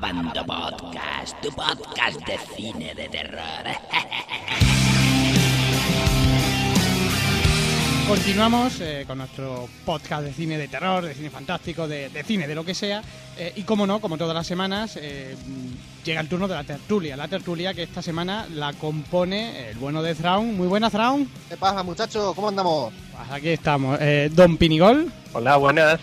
Grabando Podcast, tu podcast de cine de terror. Continuamos eh, con nuestro podcast de cine de terror, de cine fantástico, de, de cine, de lo que sea. Eh, y como no, como todas las semanas, eh, llega el turno de la tertulia. La tertulia que esta semana la compone el bueno de Thrawn. Muy buena, Thrawn. ¿Qué pasa, muchachos? ¿Cómo andamos? Pues aquí estamos. Eh, Don Pinigol. Hola, buenas.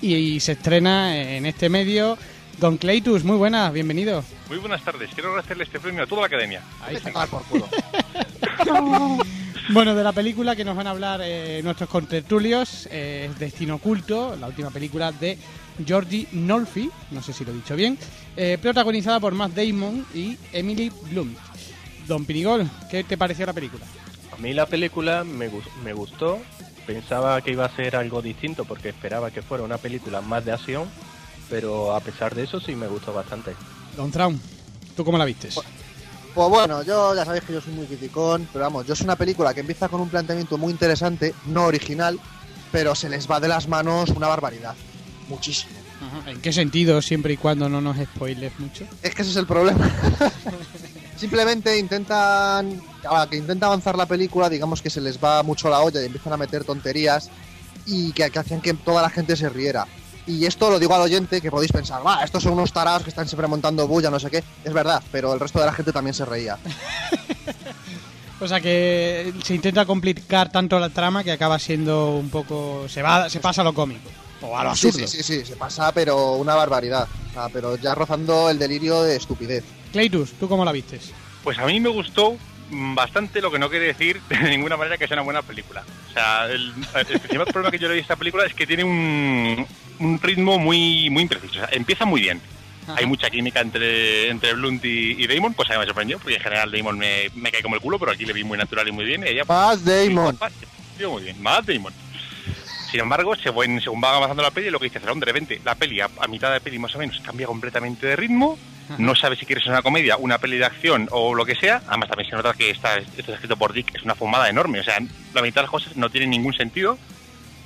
Y, y se estrena en este medio Don Cleitus. Muy buenas, bienvenido. Muy buenas tardes. Quiero agradecerle este premio a toda la academia. Ahí está. por culo. Bueno, de la película que nos van a hablar eh, nuestros contertulios eh, es Destino Oculto, la última película de Georgie Nolfi, no sé si lo he dicho bien, eh, protagonizada por Matt Damon y Emily Blunt. Don Pinigol, ¿qué te pareció la película? A mí la película me, me gustó. Pensaba que iba a ser algo distinto porque esperaba que fuera una película más de acción, pero a pesar de eso sí me gustó bastante. Don Traum, ¿tú cómo la vistes? Pues bueno, yo ya sabéis que yo soy muy criticón, pero vamos, yo es una película que empieza con un planteamiento muy interesante, no original, pero se les va de las manos una barbaridad. Muchísimo. Ajá, ¿En qué sentido, siempre y cuando no nos spoiles mucho? Es que ese es el problema. Simplemente intentan, a la que intenta avanzar la película, digamos que se les va mucho la olla y empiezan a meter tonterías y que, que hacían que toda la gente se riera. Y esto lo digo al oyente, que podéis pensar, va, estos son unos tarados que están siempre montando bulla, no sé qué. Es verdad, pero el resto de la gente también se reía. O sea que se intenta complicar tanto la trama que acaba siendo un poco... se va se pasa a lo cómico. O a lo Sí, absurdo. sí, sí, sí, se pasa, pero una barbaridad. O sea, pero ya rozando el delirio de estupidez. Cleitus, ¿tú cómo la vistes? Pues a mí me gustó bastante, lo que no quiere decir de ninguna manera que sea una buena película. O sea, el, el principal problema que yo le doy a esta película es que tiene un, un ritmo muy, muy impreciso. O sea, empieza muy bien. Ajá. Hay mucha química entre, entre Blunt y, y Damon, cosa que me sorprendió, porque en general Damon me, me cae como el culo, pero aquí le vi muy natural y muy bien. Y ella, Más Damon. Muy bien, más Damon. Sin embargo, según, según va avanzando la peli, lo que dice Cerón, de repente, la peli a, a mitad de peli más o menos cambia completamente de ritmo. No sabes si quieres una comedia, una peli de acción o lo que sea. Además, también se nota que está, esto está escrito por Dick, es una fumada enorme. O sea, la mitad de las cosas no tienen ningún sentido.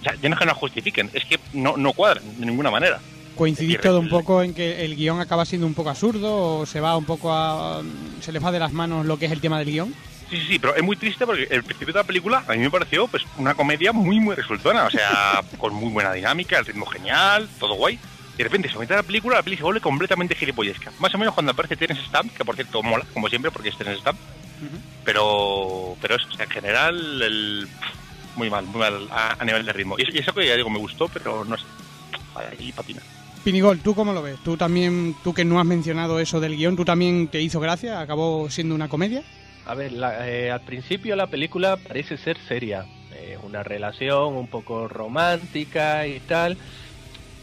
O sea, ya no es que no justifiquen, es que no, no cuadran de ninguna manera. ¿Coincidís todo un poco en que el guion acaba siendo un poco absurdo o se va un poco a... se les va de las manos lo que es el tema del guion? Sí, sí, sí, pero es muy triste porque el principio de la película a mí me pareció pues una comedia muy, muy resultona. O sea, con muy buena dinámica, el ritmo genial, todo guay. Y de repente, se mete a la película, la peli se vuelve completamente gilipollesca. Más o menos cuando aparece Terence Stamp, que por cierto mola, como siempre, porque es Terence Stamp. Pero, pero eso, o sea, en general, el, muy mal, muy mal a, a nivel de ritmo. Y eso, y eso que ya digo, me gustó, pero no sé. Ahí patina. Pinigol, ¿tú cómo lo ves? ¿Tú también, tú que no has mencionado eso del guion, tú también te hizo gracia? ¿Acabó siendo una comedia? A ver, la- eh, al principio la película parece ser seria. Eh, una relación un poco romántica y tal.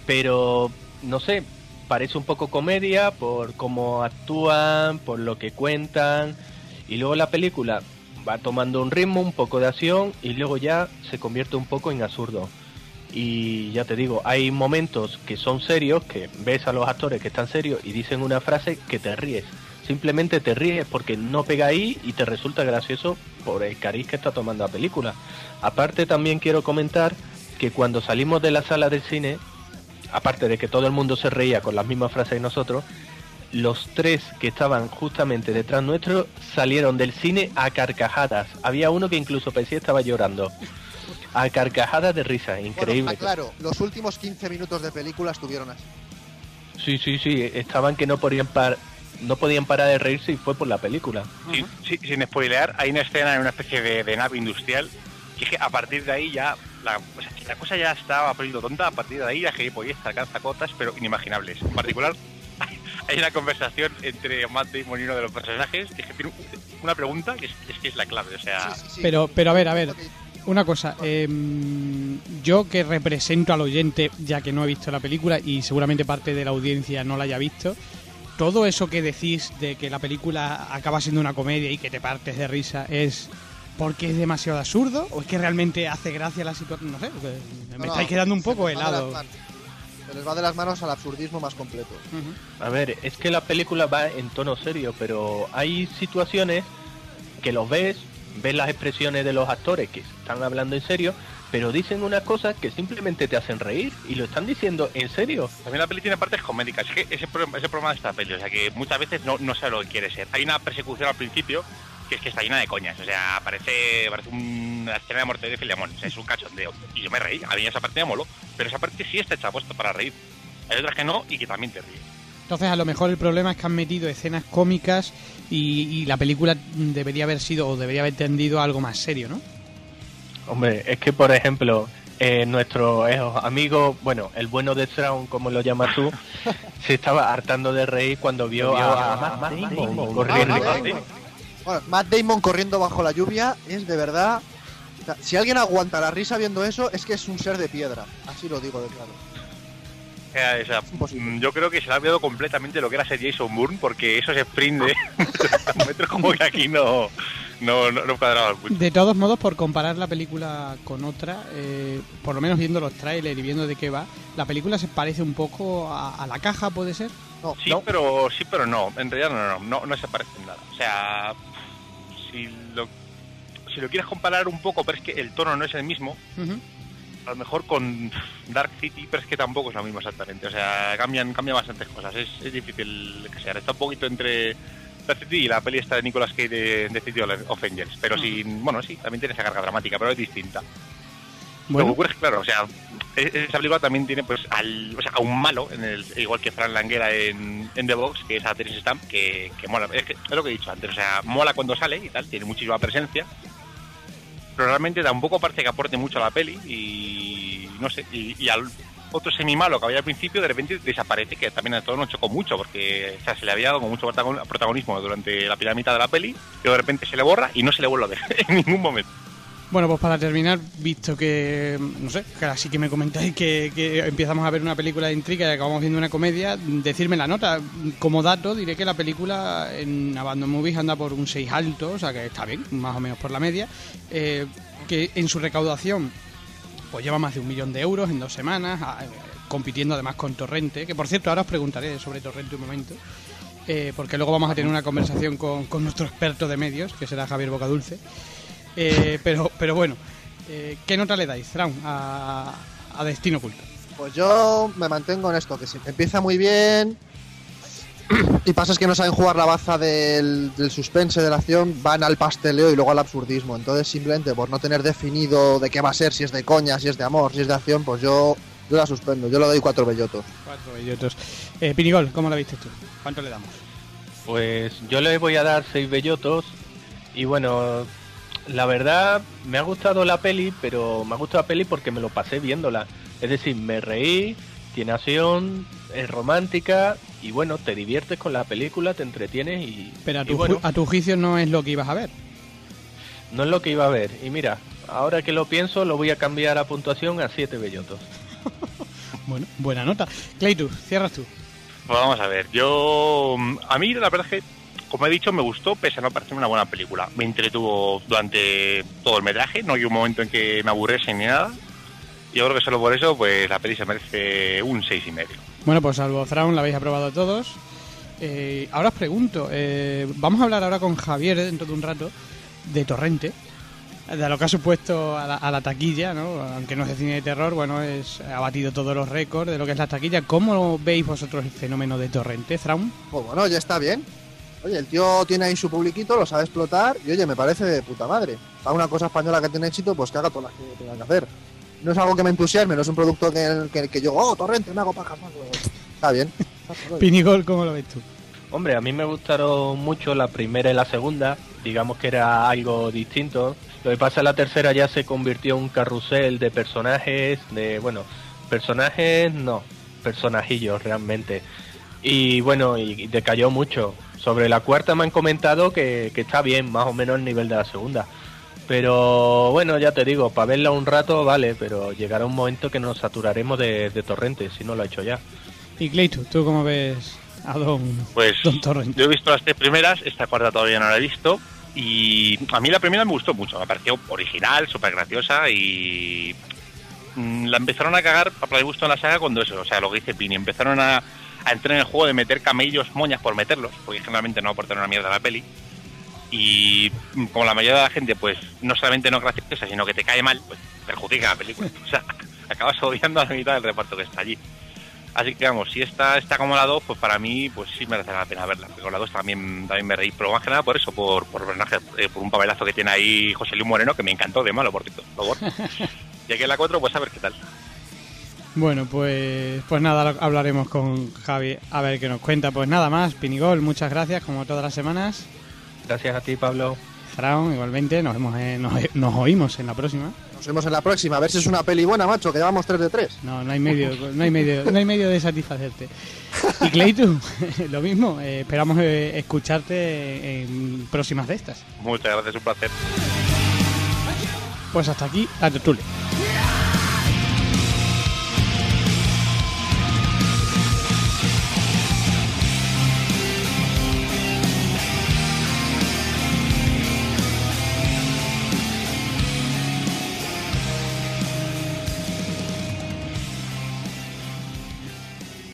Pero, no sé, parece un poco comedia por cómo actúan, por lo que cuentan. Y luego la película va tomando un ritmo, un poco de acción y luego ya se convierte un poco en absurdo. Y ya te digo, hay momentos que son serios, que ves a los actores que están serios y dicen una frase que te ríes. Simplemente te ríes porque no pega ahí y te resulta gracioso por el cariz que está tomando la película. Aparte también quiero comentar que cuando salimos de la sala del cine, aparte de que todo el mundo se reía con las mismas frases que nosotros, los tres que estaban justamente detrás nuestro salieron del cine a carcajadas. Había uno que incluso pensé estaba llorando. A carcajadas de risa, increíble. claro, los últimos 15 minutos de película estuvieron así. Sí, sí, sí, estaban que no podían par no podían parar de reírse y fue por la película. Sí, sí, sin spoilear, hay una escena en una especie de, de nave industrial que es que a partir de ahí ya la, o sea, si la cosa ya estaba poniendo tonta, a partir de ahí la gilipollez alcanza cotas pero inimaginables. En particular, hay una conversación entre Matt Damon y uno de los personajes que tiene una pregunta que es, es que es la clave, o sea... Sí, sí, sí. Pero, pero a ver, a ver, una cosa. em, yo que represento al oyente, ya que no he visto la película y seguramente parte de la audiencia no la haya visto, todo eso que decís de que la película acaba siendo una comedia y que te partes de risa es porque es demasiado absurdo o es que realmente hace gracia la situación. No sé, me No, estáis quedando un poco helado. Se les va de las manos al absurdismo más completo. A ver, es que la película va en tono serio, pero hay situaciones que los ves, ves las expresiones de los actores que están hablando en serio, pero dicen unas cosas que simplemente te hacen reír y lo están diciendo en serio. También la peli tiene partes comédicas. Es que ese, problema- ese problema de esta peli, o sea, que muchas veces no, no sabe lo que quiere ser. Hay una persecución al principio que es que está llena de coñas. O sea, parece, parece una escena de muerte de Filemón. O sea, es un cachondeo. Y yo me reí. A mí esa parte me moló. Pero esa parte sí está hecha puesto para reír. Hay otras que no y que también te ríes. Entonces, a lo mejor el problema es que han metido escenas cómicas y, y la película debería haber sido o debería haber tendido a algo más serio, ¿no? Hombre, es que por ejemplo, eh, nuestro eh, amigo, bueno, el bueno de Strawn, como lo llamas tú, se estaba hartando de reír cuando vio a, Matt Damon corriendo. Matt Damon. Bueno, Matt Damon corriendo bajo la lluvia es de verdad. O sea, si alguien aguanta la risa viendo eso, es que es un ser de piedra. Así lo digo de claro. O sea, o sea, Imposible. mm, yo creo que se le ha olvidado completamente lo que era ser Jason Bourne porque esos sprint de metros como que aquí no, no, no, no cuadraban mucho. De todos modos, por comparar la película con otra, eh, por lo menos viendo los trailers y viendo de qué va, la película se parece un poco a, a la caja, ¿puede ser? No, Sí, pero sí, pero no. En realidad no, no, no, no se parece en nada. O sea, si lo, si lo quieres comparar un poco, pero es que el tono no es el mismo, a lo mejor con Dark City, pero es que tampoco es lo mismo exactamente. O sea, cambian, cambian bastantes cosas. Es, es difícil que sea. Está un poquito entre Dark City y la peli esta de Nicolas Cage de, de City of Angels. Pero sí, bueno, sí, también tiene esa carga dramática, pero es distinta. Lo que Bueno, ocurre es que, claro, o sea, e- esa película también tiene pues al, o sea, a un malo, en el, igual que Fran Languera en, en The Box, que es a Terence Stamp, que, que mola. Es, que, es lo que he dicho antes, o sea, mola cuando sale y tal, tiene muchísima presencia, pero realmente tampoco parece que aporte mucho a la peli y no sé, y, al otro semi malo que había al principio de repente desaparece, que también a todos nos chocó mucho, porque o sea, se le había dado con mucho protagon- protagonismo durante la primera mitad de la peli, y de repente se le borra y no se le vuelve a ver en ningún momento. Bueno, pues para terminar, visto que, no sé, que así que me comentáis que, que empezamos a ver una película de intriga y acabamos viendo una comedia, decirme la nota. Como dato, diré que la película en Abandon Movies anda por un 6 alto, o sea que está bien, más o menos por la media, eh, que en su recaudación pues lleva más de un millón de euros en dos semanas, a- eh, compitiendo además con Torrente, que por cierto ahora os preguntaré sobre Torrente un momento, eh, porque luego vamos a tener una conversación con, con nuestro experto de medios, que será Javier Bocadulce. Eh, pero, pero bueno, eh, ¿qué nota le dais, Traum, a, a Destino Oculto? Pues yo me mantengo en esto, que si empieza muy bien y pasa es que no saben jugar la baza del, del suspense, de la acción, van al pasteleo y luego al absurdismo. Entonces simplemente por no tener definido de qué va a ser, si es de coña, si es de amor, si es de acción, pues yo, yo la suspendo, yo le doy cuatro bellotos. Cuatro bellotos. Eh, Pinigol, ¿cómo la viste tú? ¿Cuánto le damos? Pues yo le voy a dar seis bellotos y bueno, la verdad me ha gustado la peli, pero me ha gustado la peli porque me lo pasé viéndola. Es decir, me reí, tiene acción, es romántica y bueno, te diviertes con la película, te entretienes y, Pero a y tu, bueno, a tu juicio no es lo que ibas a ver. no es lo que iba a ver. Y mira, ahora que lo pienso, lo voy a cambiar a puntuación a siete bellotos. Bueno, buena nota. Claytus, cierras tú. Pues vamos a ver, yo. A mí, la verdad es que, como he dicho, me gustó, pese a no parecerme una buena película. Me entretuvo durante todo el metraje, no hay un momento en que me aburriese ni nada. Y Yo creo que solo por eso, pues la peli se merece un seis y medio. Bueno, pues salvo Thrawn la habéis aprobado todos. Eh, ahora os pregunto, eh, vamos a hablar ahora con Javier dentro de un rato de Torrente, de lo que ha supuesto a la, a la taquilla, ¿no? Aunque no es de cine de terror, bueno, es, ha batido todos los récords de lo que es la taquilla. ¿Cómo veis vosotros el fenómeno de Torrente, Thrawn? Pues bueno, ya está bien. Oye, el tío tiene ahí su publiquito, lo sabe explotar y oye, me parece de puta madre. Para una cosa española que tiene éxito, pues que haga todas las que tenga que hacer. No es algo que me entusiasme, no es un producto que, que, que yo, oh, torrente, me hago pajas más. luego. Está bien. Pinigol, ¿cómo lo ves tú? Hombre, a mí me gustaron mucho la primera y la segunda, digamos que era algo distinto. Lo que pasa es que la tercera ya se convirtió en un carrusel de personajes, de, bueno, personajes no, personajillos realmente. Y bueno, y, decayó mucho. Sobre la cuarta me han comentado que, que está bien, más o menos el nivel de la segunda. Pero bueno, ya te digo, para verla un rato vale, pero llegará un momento que nos saturaremos de, de torrentes, si no lo ha hecho ya. Y Claytus, ¿tú cómo ves a Don, Pues Don Torrente? yo he visto las tres primeras, esta cuarta todavía no la he visto. Y a mí la primera me gustó mucho, me pareció original, súper graciosa y mm, la empezaron a cagar para el gusto en la saga cuando eso, o sea, lo que dice Pini, empezaron a, a entrar en el juego de meter camellos, moñas por meterlos, porque generalmente no aportan una mierda a la peli. y como la mayoría de la gente, pues no solamente no es graciosa, sino que te cae mal, pues perjudica la película. O sea, acabas odiando a la mitad del reparto que está allí. Así que vamos, si esta está como la 2, pues para mí pues sí merece la pena verla. Porque con la 2 también, también me reí, pero más que nada por eso, por, por, eh, por un papelazo que tiene ahí José Luis Moreno, que me encantó de malo, por cierto. Por favor. y aquí en la 4, pues a ver qué tal. Bueno, pues, pues nada, hablaremos con Javi a ver qué nos cuenta. Pues nada más, Pinigol, muchas gracias, como todas las semanas. Gracias a ti, Pablo. Faraón, igualmente, nos, vemos en- nos, nos oímos en la próxima. Nos vemos en la próxima, a ver si es una peli buena, macho, que llevamos 3 de 3. No, no hay medio, no hay medio, no hay medio de satisfacerte. Y Clayton, lo mismo, eh, esperamos eh, escucharte en próximas de estas. Muchas gracias, un placer. Pues hasta aquí la tertulia.